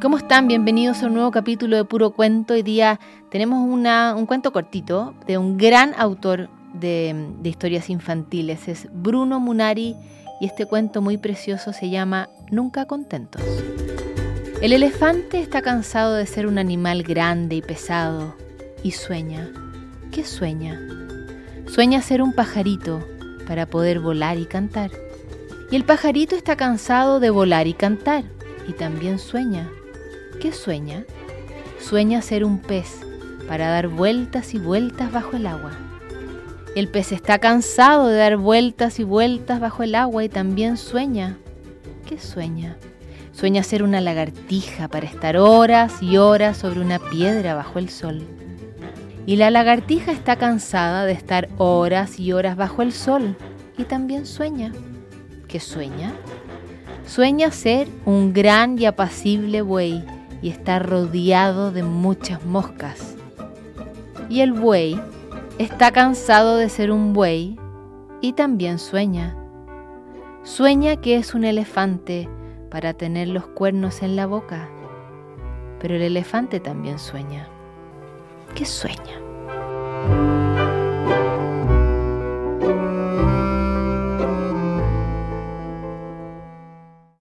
¿Cómo están? Bienvenidos a un nuevo capítulo de Puro Cuento. Hoy día tenemos un cuento cortito de un gran autor de, de, historias infantiles. Es Bruno Munari y este cuento muy precioso se llama Nunca Contentos. El elefante está cansado de ser un animal grande y pesado y sueña. ¿Qué sueña? Sueña ser un pajarito para poder volar y cantar. Y el pajarito está cansado de volar y cantar y también sueña. ¿Qué sueña? Sueña ser un pez para dar vueltas y vueltas bajo el agua. El pez está cansado de dar vueltas y vueltas bajo el agua y también sueña. ¿Qué sueña? Sueña ser una lagartija para estar horas y horas sobre una piedra bajo el sol. Y la lagartija está cansada de estar horas y horas bajo el sol y también sueña. ¿Qué sueña? Sueña ser un gran y apacible buey y está rodeado de muchas moscas. Y el buey está cansado de ser un buey y también sueña. Sueña que es un elefante para tener los cuernos en la boca. Pero el elefante también sueña. ¿Qué sueña?